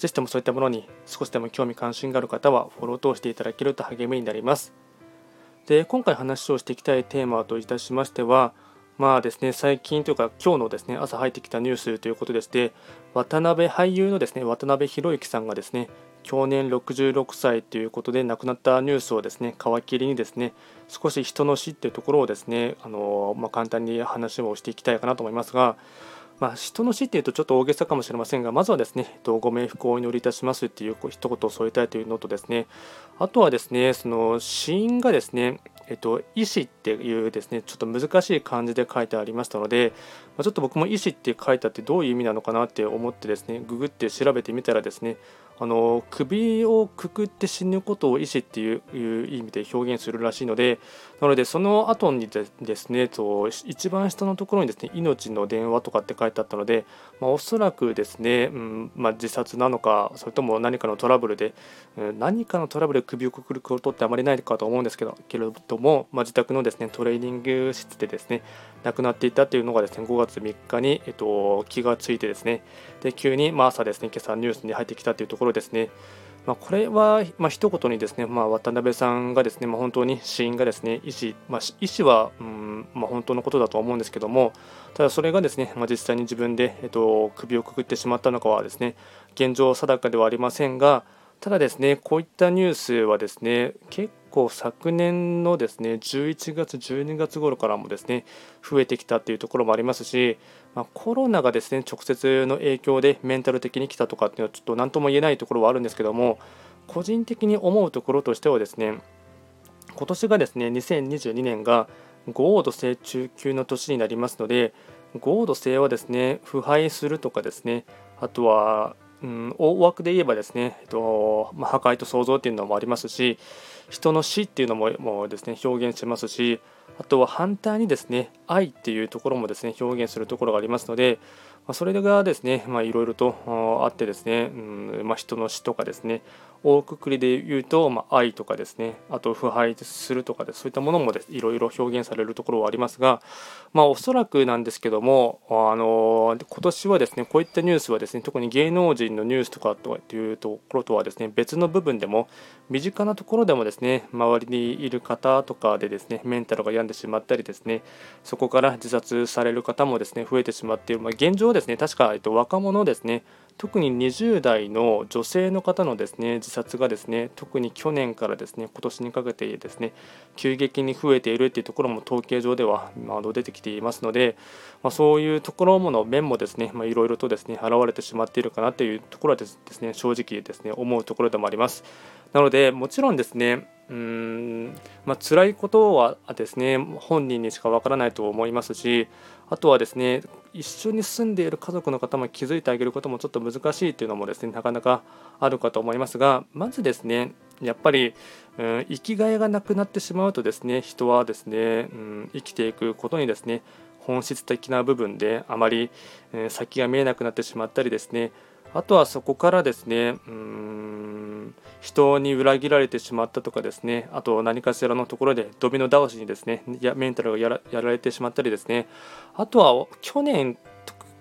ぜひともそういったものに少しでも興味関心がある方はフォローを通していただけると励みになります。で今回話をしていきたいテーマといたしましてはまあですね最近というか今日のですね朝入ってきたニュースということでして渡辺俳優のですね渡辺裕之さんがですね去年66歳ということで亡くなったニュースをですね皮切りにですね少し人の死っていうところをですねあの、まあ、簡単に話をしていきたいかなと思いますがまあ、人の死っていうとちょっと大げさかもしれませんが、まずはですね、ご冥福をお祈りいたしますっていう一言を添えたいというのとですね、あとはですね、その死因がですね、えっと、医師っていうですね、ちょっと難しい漢字で書いてありましたので、ま、ちょっと僕も医師って書いたってどういう意味なのかなって思ってですね、ググって調べてみたらですね、あの首をくくって死ぬことを医師っていう意味で表現するらしいのでなのでその後にですねと一番下のところにですね命の電話とかって書いてあったので、まあ、おそらくですね、うんまあ、自殺なのかそれとも何かのトラブルで、うん、何かのトラブルで首をくくることってあまりないかと思うんですけどけれども、まあ、自宅のですねトレーニング室でですね亡くなっていたというのがですね5月3日に、えっと、気がついてですね。で急に、まあ、朝ですね今朝ニュースに入ってきたというところですね。まあ、これは、まあ、一言にですね、まあ、渡辺さんがですね、まあ、本当に死因がですね、医師、まあ、医師は、うんまあ、本当のことだと思うんですけども、ただそれがですね、まあ、実際に自分で、えっと、首をくくってしまったのかはですね、現状定かではありませんが、ただですね、こういったニュースはですね、結構昨年のですね11月、12月頃からもですね増えてきたというところもありますし、まあ、コロナがですね直接の影響でメンタル的に来たとかっていうのはちょっと何とも言えないところはあるんですけども個人的に思うところとしてはですね今年がですね2022年が豪土星中級の年になりますので豪土星はですね腐敗するとかですねあとはうん、大枠で言えばですね、えっとまあ、破壊と創造っていうのもありますし人の死っていうのももですね表現しますしあとは反対にですね愛っていうところもですね表現するところがありますので、ま、それがですねいろいろとあってですね、うんまあ、人の死とかですね大くくりで言うと、まあ、愛とかですねあと腐敗するとかでそういったものもいろいろ表現されるところはありますが、まあ、おそらくなんですけどもあの今年はですねこういったニュースはですね特に芸能人のニュースとかというところとはですね別の部分でも身近なところでもですね周りにいる方とかでですねメンタルが病んでしまったりですねそこから自殺される方もですね増えてしまっている、まあ、現状ですね確か、えっと、若者ですね特に20代の女性の方のですね自殺がですね特に去年からですね今年にかけてですね急激に増えているというところも統計上では出てきていますので、まあ、そういうところもの面もですねいろいろとですね現れてしまっているかなというところはですね正直ですね思うところでもあります。なのでもちろんですねうーんまあ辛いことはですね本人にしかわからないと思いますしあとはですね一緒に住んでいる家族の方も気づいてあげることもちょっと難しいというのもですねなかなかあるかと思いますがまずですねやっぱり、うん、生きがいがなくなってしまうとですね人はですね、うん、生きていくことにですね本質的な部分であまり、え、先が見えなくなってしまったりですねあとはそこからですねうん人に裏切られてしまったとかですねあと何かしらのところでドミノ倒しにですねやメンタルがやられてしまったりですね。あとは去年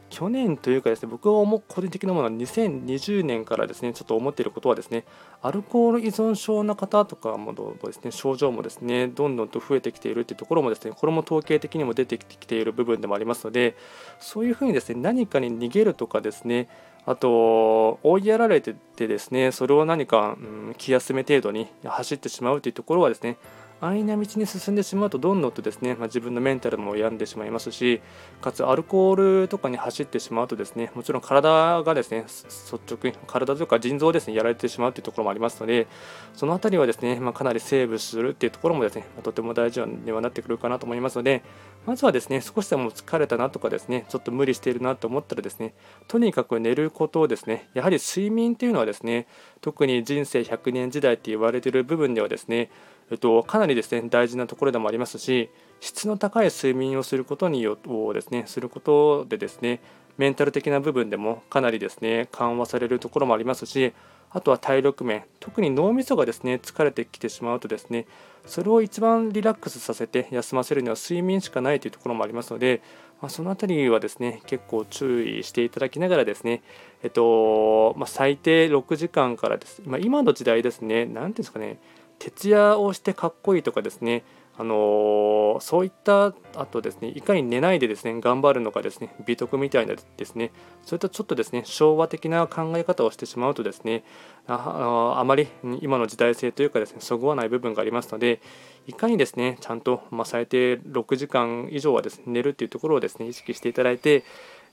去年というかですね僕が思う個人的なものは2020年からですねちょっと思っていることはですねアルコール依存症の方とかもですね症状もですねどんどんと増えてきているというところもですねこれも統計的にも出てきている部分でもありますのでそういうふうにですね何かに逃げるとかですねあと追いやられててですねそれを何か、うん、気休め程度に走ってしまうというところはですね安易な道に進んでしまうとどんどんとですね、まあ、自分のメンタルも病んでしまいますしかつアルコールとかに走ってしまうとですねもちろん体がですね率直に体とか腎臓をですねやられてしまうというところもありますのでその辺りはですね、まあ、かなりセーブするっていうところもですね、まあ、とても大事にはなってくるかなと思いますのでまずはですね少しでも疲れたなとかですねちょっと無理しているなと思ったらですねとにかく寝ることをですねやはり睡眠っていうのはですね特に人生100年時代って言われている部分ではですねえっと、かなりですね大事なところでもありますし質の高い睡眠をすることによをですねすることでですねメンタル的な部分でもかなりですね緩和されるところもありますしあとは体力面特に脳みそがですね疲れてきてしまうとですねそれを一番リラックスさせて休ませるには睡眠しかないというところもありますので、まあ、その辺りはですね結構注意していただきながらですねえっとまあ、最低6時間からです、まあ、今の時代ですね何ていうんですかね徹夜をしてかっこいいとかですねあの、そういったあとですねいかに寝ないでですね頑張るのかですね美徳みたいなですねそういったちょっとですね昭和的な考え方をしてしまうとですねああまり今の時代性というかですねそぐわない部分がありますのでいかにですねちゃんと、まあ、最低6時間以上はですね寝るっていうところをですね意識していただいて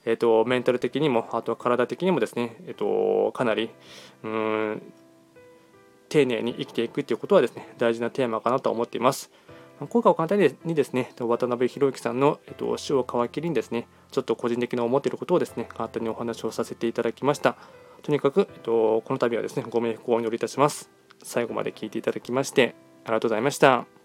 えーと、メンタル的にもあとは体的にもですね、えーとかなりうん丁寧に生きていくということはですね大事なテーマかなと思っています。今回は簡単にですね、渡辺裕之さんの、えっと、死を皮切りにですね、ちょっと個人的な思っていることをですね、簡単にお話をさせていただきました。とにかく、えっと、この度はですね、ご冥福をお祈りいたします。最後まで聞いていただきまして、ありがとうございました。